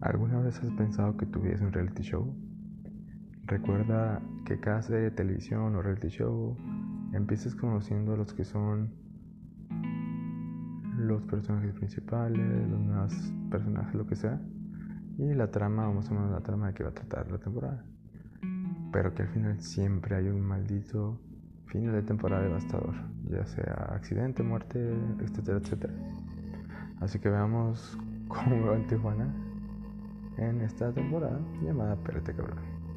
¿Alguna vez has pensado que tu vida es un reality show? Recuerda que cada serie de televisión o reality show empieces conociendo a los que son los personajes principales, los demás personajes, lo que sea, y la trama, vamos a menos la trama de que va a tratar la temporada. Pero que al final siempre hay un maldito final de temporada devastador, ya sea accidente, muerte, etcétera, etcétera. Así que veamos cómo va en Tijuana en esta temporada llamada Pérate Cabrón.